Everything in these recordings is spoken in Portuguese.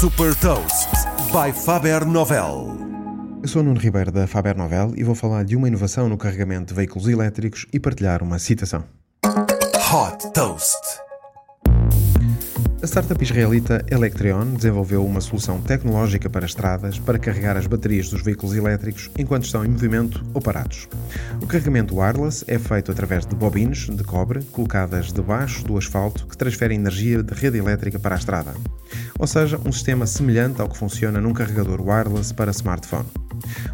Super Toast by Faber Novel. Eu sou Nuno Ribeiro da Faber Novel e vou falar de uma inovação no carregamento de veículos elétricos e partilhar uma citação. Hot Toast. A startup israelita Electreon desenvolveu uma solução tecnológica para estradas para carregar as baterias dos veículos elétricos enquanto estão em movimento ou parados. O carregamento wireless é feito através de bobines de cobre colocadas debaixo do asfalto que transferem energia da rede elétrica para a estrada. Ou seja, um sistema semelhante ao que funciona num carregador wireless para smartphone.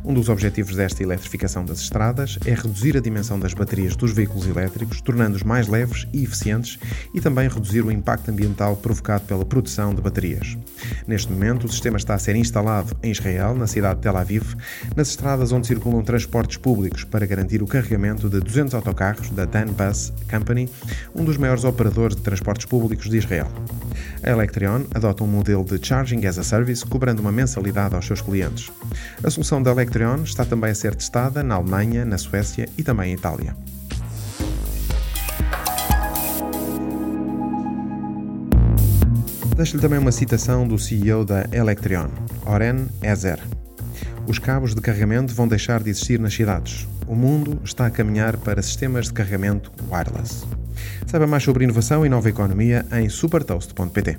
Um dos objetivos desta eletrificação das estradas é reduzir a dimensão das baterias dos veículos elétricos, tornando-os mais leves e eficientes e também reduzir o impacto ambiental provocado pela produção de baterias. Neste momento, o sistema está a ser instalado em Israel, na cidade de Tel Aviv, nas estradas onde circulam transportes públicos para garantir o carregamento de 200 autocarros da Dan Bus Company, um dos maiores operadores de transportes públicos de Israel. A Electrion adota um modelo de Charging as a Service, cobrando uma mensalidade aos seus clientes. A solução da Electrion está também a ser testada na Alemanha, na Suécia e também em Itália. Deixo-lhe também uma citação do CEO da Electrion, Oren Ezer. Os cabos de carregamento vão deixar de existir nas cidades. O mundo está a caminhar para sistemas de carregamento wireless. Saiba mais sobre inovação e nova economia em supertoast.pt.